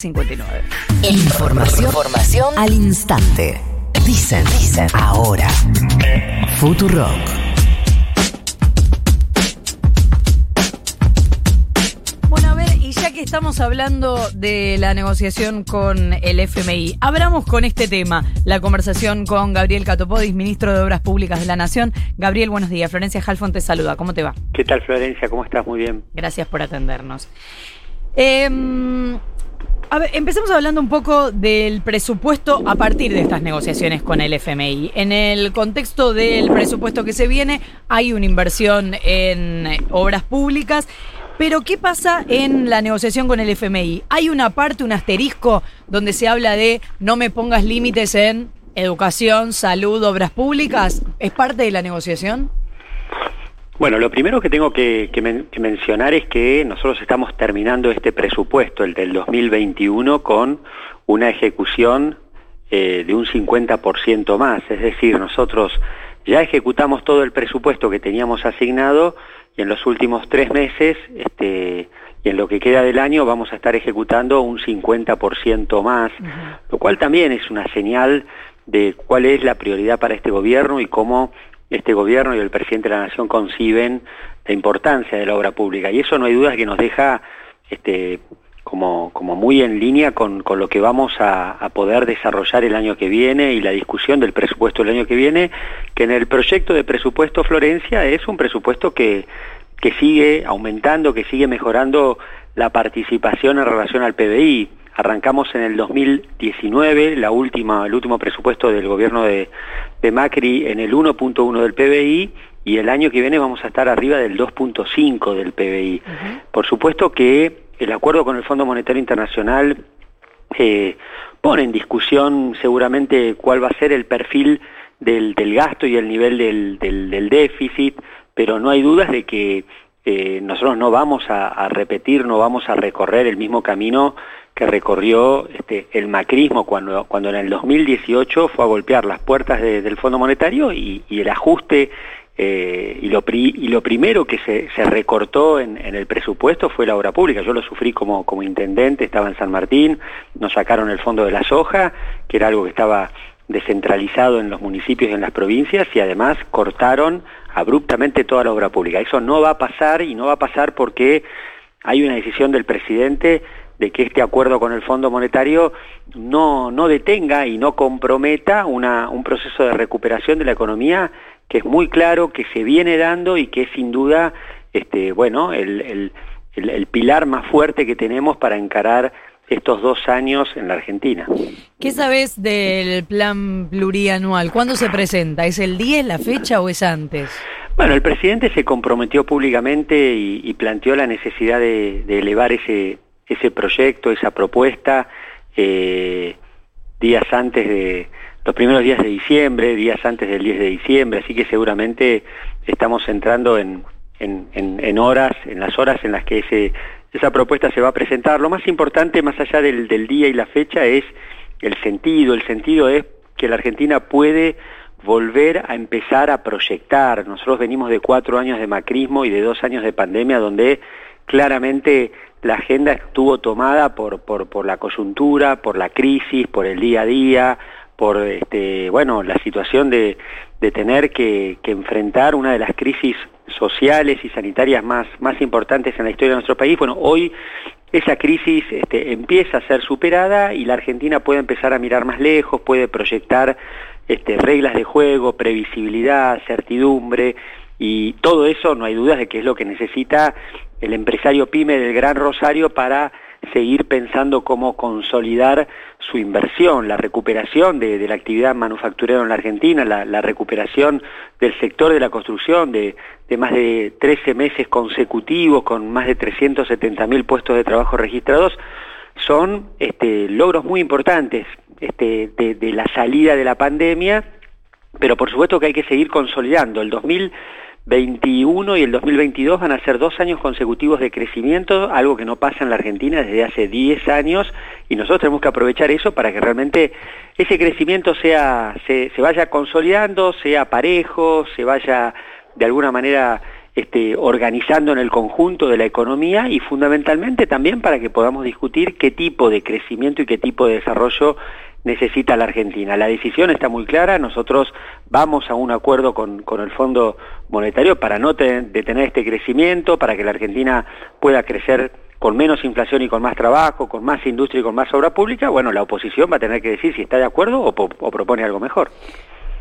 59. Información, Información al instante. Dicen, dicen, ahora. Futurock. Bueno, a ver, y ya que estamos hablando de la negociación con el FMI, abramos con este tema la conversación con Gabriel Catopodis, ministro de Obras Públicas de la Nación. Gabriel, buenos días. Florencia Halfon te saluda. ¿Cómo te va? ¿Qué tal, Florencia? ¿Cómo estás? Muy bien. Gracias por atendernos. Eh, a ver, empecemos hablando un poco del presupuesto a partir de estas negociaciones con el FMI. En el contexto del presupuesto que se viene, hay una inversión en obras públicas. Pero, ¿qué pasa en la negociación con el FMI? ¿Hay una parte, un asterisco, donde se habla de no me pongas límites en educación, salud, obras públicas? ¿Es parte de la negociación? Bueno, lo primero que tengo que, mencionar es que nosotros estamos terminando este presupuesto, el del 2021, con una ejecución eh, de un 50% más. Es decir, nosotros ya ejecutamos todo el presupuesto que teníamos asignado y en los últimos tres meses este, y en lo que queda del año vamos a estar ejecutando un 50% más, lo cual también es una señal de cuál es la prioridad para este gobierno y cómo este gobierno y el presidente de la Nación conciben la importancia de la obra pública. Y eso no hay dudas que nos deja este, como, muy en línea con, con lo que vamos a, poder desarrollar el año que viene y la discusión del presupuesto del año que viene, que en el proyecto de presupuesto Florencia es un presupuesto que, que sigue aumentando, que sigue mejorando la participación en relación al PBI. Arrancamos en el 2019, la última, el último presupuesto del gobierno de, Macri en el 1.1 del PBI y el año que viene vamos a estar arriba del 2.5 del PBI. Por supuesto que el acuerdo con el Fondo Monetario Internacional eh, pone en discusión seguramente cuál va a ser el perfil del, gasto y el nivel del, déficit, pero no hay dudas de que eh, nosotros no vamos a, repetir, no vamos a recorrer el mismo camino que recorrió este, el macrismo cuando, cuando en el 2018 fue a golpear las puertas del Fondo Monetario y, el ajuste eh, y, lo y, lo primero que se, recortó en, el presupuesto fue la obra pública. Yo lo sufrí como, como intendente, estaba en San Martín, nos sacaron el fondo de la soja, que era algo que estaba descentralizado en los municipios y en las provincias, y además cortaron abruptamente toda la obra pública. Eso no va a pasar y no va a pasar porque hay una decisión del presidente de que este acuerdo con el Fondo Monetario no, no detenga y no comprometa una, un proceso de recuperación de la economía que es muy claro, que se viene dando y que es sin duda este, bueno, el, el, el, pilar más fuerte que tenemos para encarar estos dos años en la Argentina. ¿Qué sabes del plan plurianual? ¿Cuándo se presenta? ¿Es el día, la fecha o es antes? Bueno, el presidente se comprometió públicamente y, planteó la necesidad de, de elevar ese, ese proyecto, esa propuesta, eh, días antes de los primeros días de diciembre, días antes del 10 de diciembre, así que seguramente estamos entrando en, en, horas, en las horas en las que ese, esa propuesta se va a presentar. Lo más importante, más allá del, del día y la fecha, es el sentido. El sentido es que la Argentina puede volver a empezar a proyectar. Nosotros venimos de cuatro años de macrismo y de dos años de pandemia donde claramente la agenda estuvo tomada por, la coyuntura, por la crisis, por el día a día, por este, bueno, la situación de, tener que, enfrentar una de las crisis sociales y sanitarias más, más importantes en la historia de nuestro país. Bueno, hoy esa crisis este, empieza a ser superada y la Argentina puede empezar a mirar más lejos, puede proyectar este, reglas de juego, previsibilidad, certidumbre, y todo eso no hay dudas de que es lo que necesita el empresario pyme del Gran Rosario para seguir pensando cómo consolidar su inversión, la recuperación de, la actividad manufacturera en la Argentina, la, recuperación del sector de la construcción de, más de 13 meses consecutivos con más de 370 mil puestos de trabajo registrados, son este, logros muy importantes este, de, de la salida de la pandemia, pero por supuesto que hay que seguir consolidando. El 2000 21 y el 2022 van a ser dos años consecutivos de crecimiento, algo que no pasa en la Argentina desde hace 10 años y nosotros tenemos que aprovechar eso para que realmente ese crecimiento sea, se, vaya consolidando, sea parejo, se vaya de alguna manera este, organizando en el conjunto de la economía y fundamentalmente también para que podamos discutir qué tipo de crecimiento y qué tipo de desarrollo necesita la Argentina. La decisión está muy clara, nosotros vamos a un acuerdo con, el Fondo Monetario para no detener este crecimiento, para que la Argentina pueda crecer con menos inflación y con más trabajo, con más industria y con más obra pública, bueno, la oposición va a tener que decir si está de acuerdo o propone algo mejor.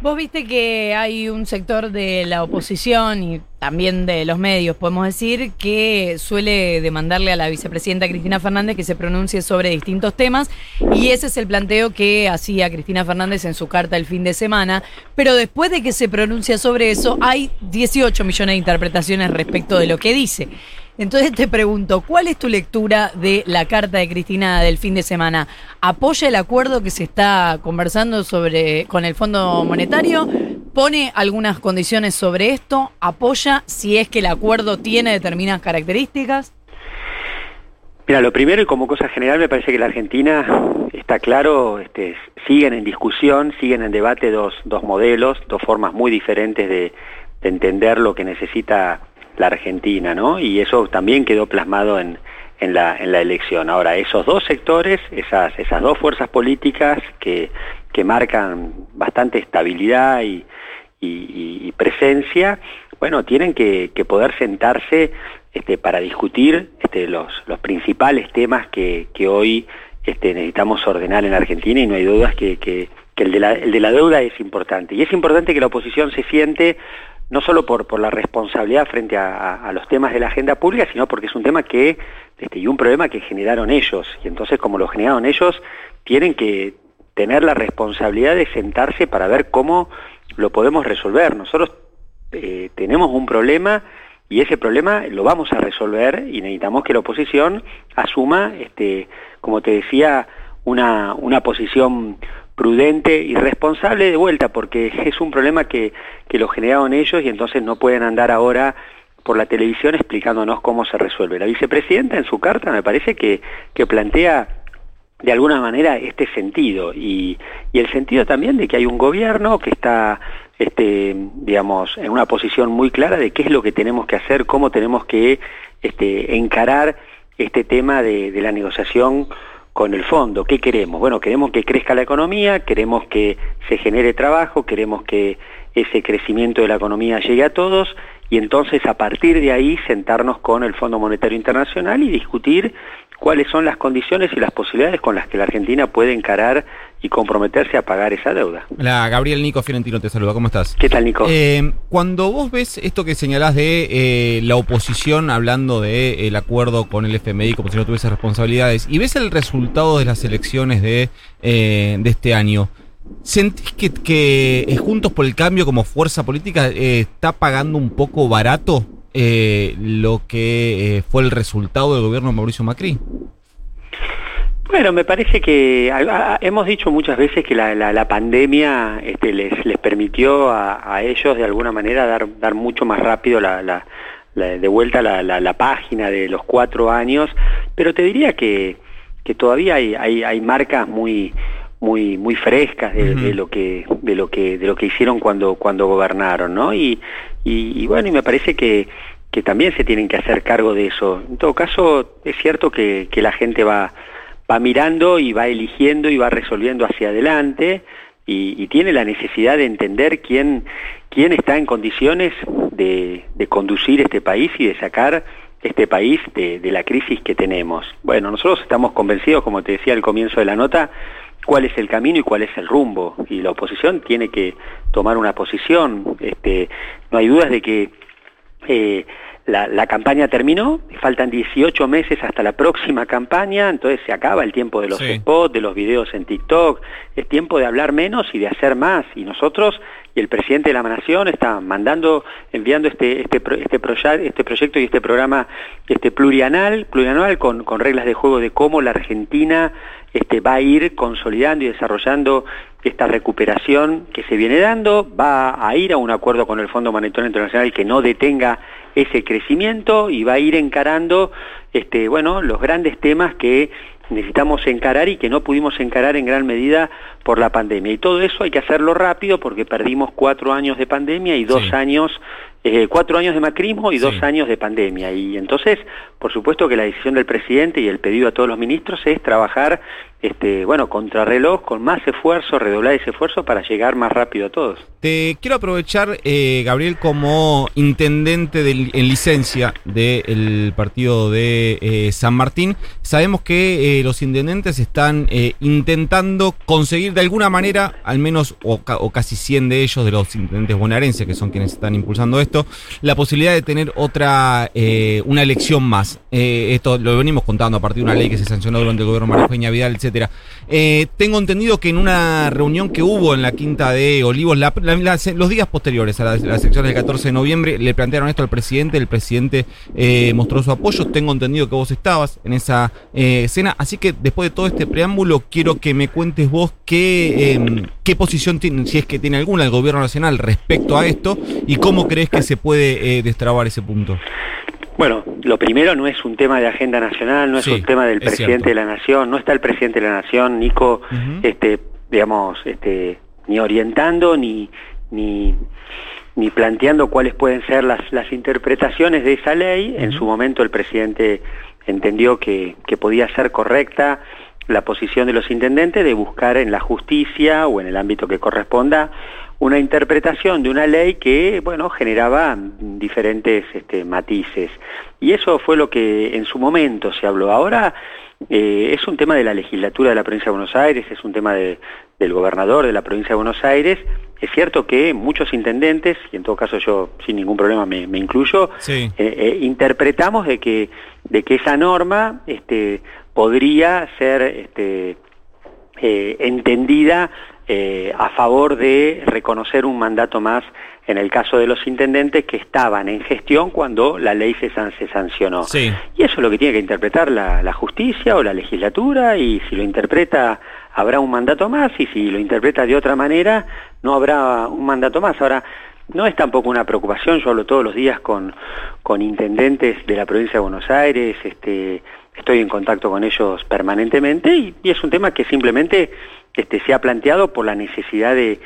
Vos viste que hay un sector de la oposición y también de los medios, podemos decir, que suele demandarle a la vicepresidenta Cristina Fernández que se pronuncie sobre distintos temas y ese es el planteo que hacía Cristina Fernández en su carta el fin de semana, pero después de que se pronuncia sobre eso hay 18 millones de interpretaciones respecto de lo que dice. Entonces te pregunto, ¿cuál es tu lectura de la carta de Cristina del fin de semana? ¿Apoya el acuerdo que se está conversando sobre con el Fondo Monetario? ¿Pone algunas condiciones sobre esto? ¿Apoya si es que el acuerdo tiene determinadas características? Mira, lo primero y como cosa general me parece que la Argentina está claro, este, siguen en discusión, siguen en debate dos, dos modelos, dos formas muy diferentes de, de entender lo que necesita la Argentina, ¿no? Y eso también quedó plasmado en, en, la, en la elección. Ahora, esos dos sectores, esas, esas dos fuerzas políticas que, que marcan bastante estabilidad y, y, presencia, bueno, tienen que, poder sentarse este, para discutir este, los, los principales temas que, que hoy este, necesitamos ordenar en Argentina y no hay dudas que el, de la, el de la deuda es importante. Y es importante que la oposición se siente no solo por, por la responsabilidad frente a, los temas de la agenda pública, sino porque es un tema que, este, y un problema que generaron ellos. Y entonces, como lo generaron ellos, tienen que tener la responsabilidad de sentarse para ver cómo lo podemos resolver. Nosotros eh, tenemos un problema y ese problema lo vamos a resolver y necesitamos que la oposición asuma, este, como te decía, una, una posición prudente y responsable de vuelta, porque es un problema que, que lo generaron ellos y entonces no pueden andar ahora por la televisión explicándonos cómo se resuelve. La vicepresidenta en su carta me parece que, que plantea de alguna manera este sentido y, y, el sentido también de que hay un gobierno que está este, digamos en una posición muy clara de qué es lo que tenemos que hacer, cómo tenemos que este, encarar este tema de, de la negociación con el fondo. ¿Qué queremos? Bueno, queremos que crezca la economía, queremos que se genere trabajo, queremos que ese crecimiento de la economía llegue a todos y entonces a partir de ahí sentarnos con el Fondo Monetario Internacional y discutir cuáles son las condiciones y las posibilidades con las que la Argentina puede encarar y comprometerse a pagar esa deuda. Hola, Gabriel Nico Fiorentino te saluda, ¿cómo estás? ¿Qué tal, Nico? Eh, cuando vos ves esto que señalás de eh, la oposición hablando del el acuerdo con el FMI como si no tuviese responsabilidades, y ves el resultado de las elecciones de, eh, de este año, ¿Sentís que, que Juntos por el Cambio como fuerza política está pagando un poco barato eh, lo que eh, fue el resultado del gobierno de Mauricio Macri? Bueno, me parece que hemos dicho muchas veces que la, pandemia este, les, les permitió a, ellos de alguna manera dar, dar mucho más rápido la, de vuelta la, página de los cuatro años, pero te diría que, que todavía hay, hay, hay marcas muy muy muy frescas de, lo que de lo que de lo que hicieron cuando cuando gobernaron no y, y, bueno y me parece que que también se tienen que hacer cargo de eso. En todo caso es cierto que, que la gente va va mirando y va eligiendo y va resolviendo hacia adelante y, tiene la necesidad de entender quién quién está en condiciones de, conducir este país y de sacar este país de, de la crisis que tenemos. Bueno, nosotros estamos convencidos, como te decía al comienzo de la nota, cuál es el camino y cuál es el rumbo. Y la oposición tiene que tomar una posición. Este, no hay dudas de que eh, la, campaña terminó, faltan 18 meses hasta la próxima campaña, entonces se acaba el tiempo de los spots, de los videos en TikTok, es tiempo de hablar menos y de hacer más. Y nosotros y el presidente de la Nación está mandando, enviando este, este, este, este proyecto y este programa este plurianual, plurianual con, con reglas de juego de cómo la Argentina este, va a ir consolidando y desarrollando esta recuperación que se viene dando, va a ir a un acuerdo con el Fondo Monetario Internacional que no detenga ese crecimiento y va a ir encarando este, bueno, los grandes temas que necesitamos encarar y que no pudimos encarar en gran medida por la pandemia. Y todo eso hay que hacerlo rápido porque perdimos cuatro años de pandemia y dos años eh, cuatro años de macrismo y dos años de pandemia. Y entonces, por supuesto que la decisión del presidente y el pedido a todos los ministros es trabajar, este, bueno, contrarreloj, con más esfuerzo, redoblar ese esfuerzo para llegar más rápido a todos. Te quiero aprovechar, eh, Gabriel, como intendente en licencia del partido de eh, San Martín. Sabemos que los intendentes están intentando conseguir de alguna manera, al menos, o, o, casi 100 de ellos, de los intendentes bonaerenses, que son quienes están impulsando esto, la posibilidad de tener otra, eh, una elección más. Eh, esto lo venimos contando a partir de una ley que se sancionó durante el gobierno María Vidal, etcétera. Eh, tengo entendido que en una reunión que hubo en la Quinta de Olivos, los días posteriores a las, elecciones del 14 de noviembre, le plantearon esto al presidente, el presidente mostró su apoyo, tengo entendido que vos estabas en esa escena, así que después de todo este preámbulo, quiero que me cuentes vos qué, em, qué posición tiene, si es que tiene alguna el gobierno nacional respecto a esto y cómo crees que se puede eh, destrabar ese punto? Bueno, lo primero no es un tema de agenda nacional, no es un tema del presidente de la nación, no está el presidente de la nación, Nico, este, digamos, este, ni orientando ni, ni, ni planteando cuáles pueden ser las, las interpretaciones de esa ley. En su momento el presidente entendió que, que podía ser correcta la posición de los intendentes de buscar en la justicia o en el ámbito que corresponda una interpretación de una ley que, bueno, generaba diferentes este, matices. Y eso fue lo que en su momento se habló. Ahora eh, es un tema de la legislatura de la provincia de Buenos Aires, es un tema del gobernador de la provincia de Buenos Aires. Es cierto que muchos intendentes, y en todo caso yo sin ningún problema me, incluyo, eh, eh, interpretamos de que, de que esa norma este, podría ser este, entendida eh, a favor de reconocer un mandato más en el caso de los intendentes que estaban en gestión cuando la ley se, sancionó. Y eso es lo que tiene que interpretar la, justicia o la legislatura y si lo interpreta habrá un mandato más y si lo interpreta de otra manera no habrá un mandato más. Ahora, no es tampoco una preocupación, yo hablo todos los días con, con intendentes de la provincia de Buenos Aires, este, estoy en contacto con ellos permanentemente y es un tema que simplemente este, se ha planteado por la necesidad de,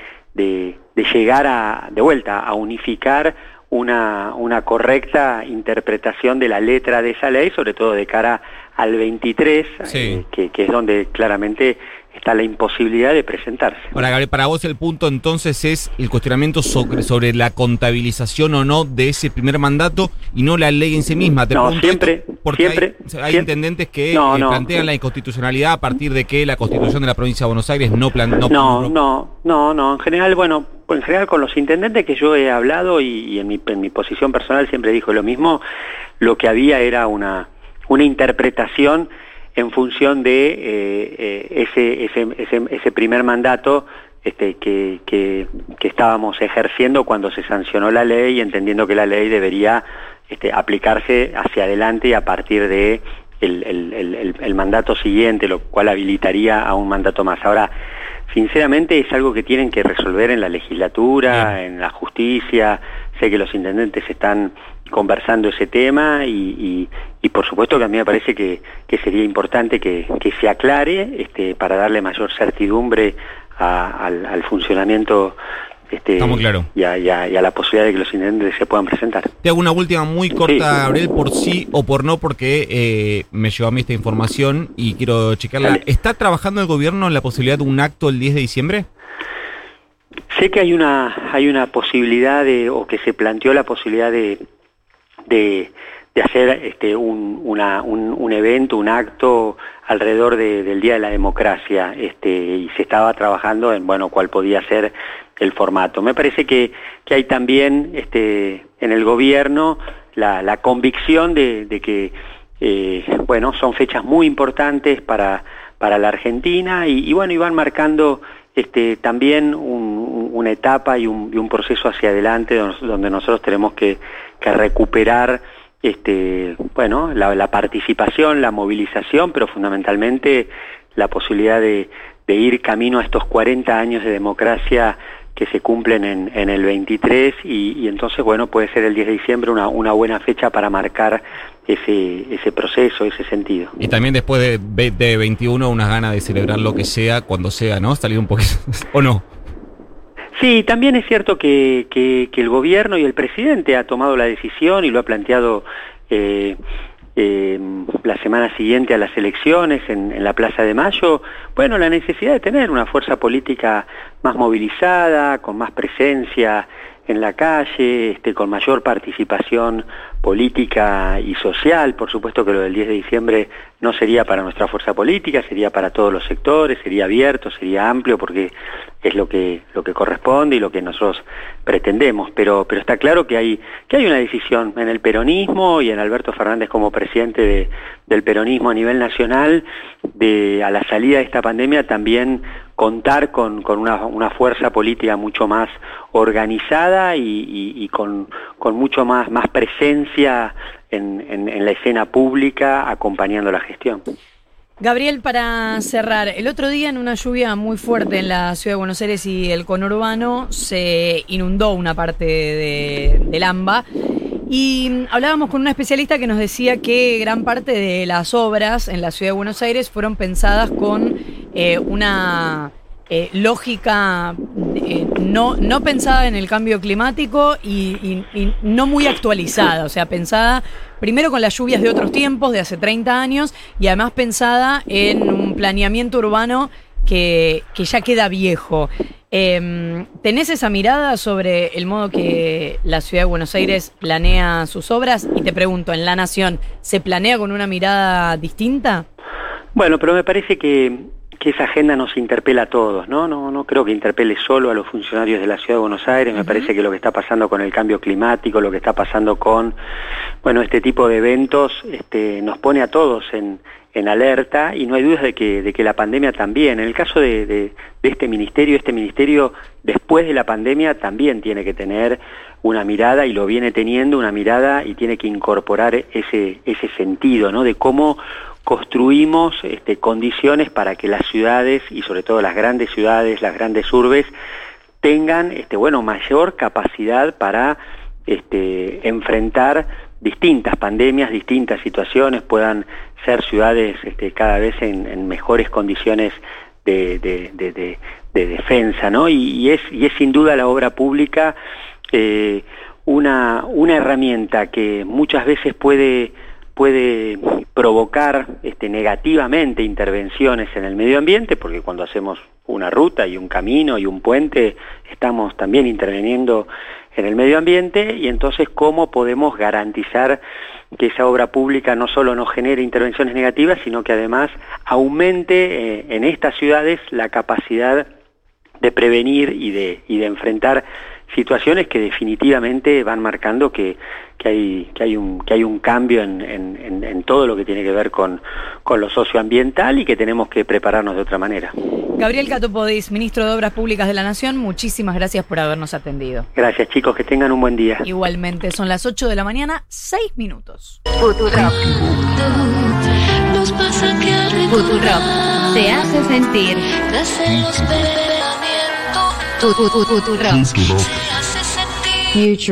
llegar a, de vuelta a unificar una, una, correcta interpretación de la letra de esa ley, sobre todo de cara al 23, eh, que, que, es donde claramente está la imposibilidad de presentarse. Ahora, Gabriel, para vos el punto entonces es el cuestionamiento sobre, sobre la contabilización o no de ese primer mandato y no la ley en sí misma. no, siempre, porque siempre, hay, intendentes que eh, plantean la inconstitucionalidad a partir de que la constitución de la provincia de Buenos Aires no plantea... No, no, no, no, en general, bueno, en general con los intendentes que yo he hablado y, en, mi, en mi posición personal siempre dijo lo mismo, lo que había era una, una interpretación en función de eh, eh, ese, ese, ese, primer mandato este, que, que, estábamos ejerciendo cuando se sancionó la ley, entendiendo que la ley debería este, aplicarse hacia adelante y a partir de el, el, el, mandato siguiente, lo cual habilitaría a un mandato más. Ahora, sinceramente es algo que tienen que resolver en la legislatura, en la justicia. Sé que los intendentes están conversando ese tema y, por supuesto que a mí me parece que, sería importante que, se aclare este, para darle mayor certidumbre al, funcionamiento este, y, a, la posibilidad de que los intendentes se puedan presentar. Te hago una última muy corta, Gabriel, por sí o por no, porque eh, me llegó a mí esta información y quiero checarla. ¿Está trabajando el gobierno en la posibilidad de un acto el 10 de diciembre? Sé que hay una, hay una posibilidad de, o que se planteó la posibilidad de, de, hacer este, un, un, evento, un acto alrededor del Día de la Democracia, este, y se estaba trabajando en bueno cuál podía ser el formato. Me parece que, que hay también este, en el gobierno la, la convicción de, de que eh, bueno son fechas muy importantes para, para la Argentina y, y bueno, iban marcando este, también una etapa y un, y un, proceso hacia adelante donde nosotros tenemos que, que recuperar este, bueno, la, participación, la movilización, pero fundamentalmente la posibilidad de, ir camino a estos 40 años de democracia que se cumplen en, en el 23 y, y, entonces, bueno, puede ser el 10 de diciembre una, una buena fecha para marcar ese, ese proceso, ese sentido. Y también después de, de 21 unas ganas de celebrar lo que sea, cuando sea, ¿no? Salir un poquito, ¿o no? Sí, también es cierto que, el gobierno y el presidente ha tomado la decisión y lo ha planteado eh, eh, la semana siguiente a las elecciones en, en, la Plaza de Mayo, bueno, la necesidad de tener una fuerza política más movilizada, con más presencia en la calle, este, con mayor participación política y social. Por supuesto que lo del 10 de diciembre no sería para nuestra fuerza política, sería para todos los sectores, sería abierto, sería amplio, porque es lo que, lo que corresponde y lo que nosotros pretendemos. Pero, pero está claro que hay, que hay una decisión en el peronismo y en Alberto Fernández como presidente de, del peronismo a nivel nacional, de a la salida de esta pandemia también contar con, con una, una, fuerza política mucho más organizada y, con, con, mucho más, más presencia en, en, en, la escena pública acompañando la gestión. Gabriel, para cerrar, el otro día en una lluvia muy fuerte en la ciudad de Buenos Aires y el conurbano se inundó una parte de, del AMBA y hablábamos con una especialista que nos decía que gran parte de las obras en la ciudad de Buenos Aires fueron pensadas con eh, una eh, lógica eh, no, no pensada en el cambio climático y, no muy actualizada, o sea, pensada primero con las lluvias de otros tiempos, de hace 30 años, y además pensada en un planeamiento urbano que, que ya queda viejo. Eh, ¿Tenés esa mirada sobre el modo que la ciudad de Buenos Aires planea sus obras? Y te pregunto, ¿en La Nación se planea con una mirada distinta? Bueno, pero me parece que, que esa agenda nos interpela a todos, ¿no? ¿no? No creo que interpele solo a los funcionarios de la ciudad de Buenos Aires, me uh -huh. parece que lo que está pasando con el cambio climático, lo que está pasando con, bueno, este tipo de eventos, este, nos pone a todos en, en alerta y no hay dudas de que, de que la pandemia también. En el caso de, de, de, este ministerio, este ministerio después de la pandemia también tiene que tener una mirada y lo viene teniendo una mirada y tiene que incorporar ese, ese sentido, ¿no? De cómo construimos este, condiciones para que las ciudades y sobre todo las grandes ciudades, las grandes urbes, tengan este, bueno, mayor capacidad para este, enfrentar distintas pandemias, distintas situaciones, puedan ser ciudades este, cada vez en, mejores condiciones de, de, de, de, defensa, ¿no? Y, es, y es sin duda la obra pública una, una herramienta que muchas veces puede puede provocar este, negativamente intervenciones en el medio ambiente, porque cuando hacemos una ruta y un camino y un puente, estamos también interviniendo en el medio ambiente, y entonces cómo podemos garantizar que esa obra pública no solo no genere intervenciones negativas, sino que además aumente eh, en estas ciudades la capacidad de prevenir y de, y de enfrentar situaciones que definitivamente van marcando que, que, hay, que, hay, un, que hay un cambio en, en, en, todo lo que tiene que ver con, con lo socioambiental y que tenemos que prepararnos de otra manera. Gabriel Catopodis, ministro de Obras Públicas de la Nación, muchísimas gracias por habernos atendido. Gracias chicos, que tengan un buen día. Igualmente, son las 8 de la mañana, 6 minutos. Futurock. Futurock se hace sentir. Futurock. Futurock.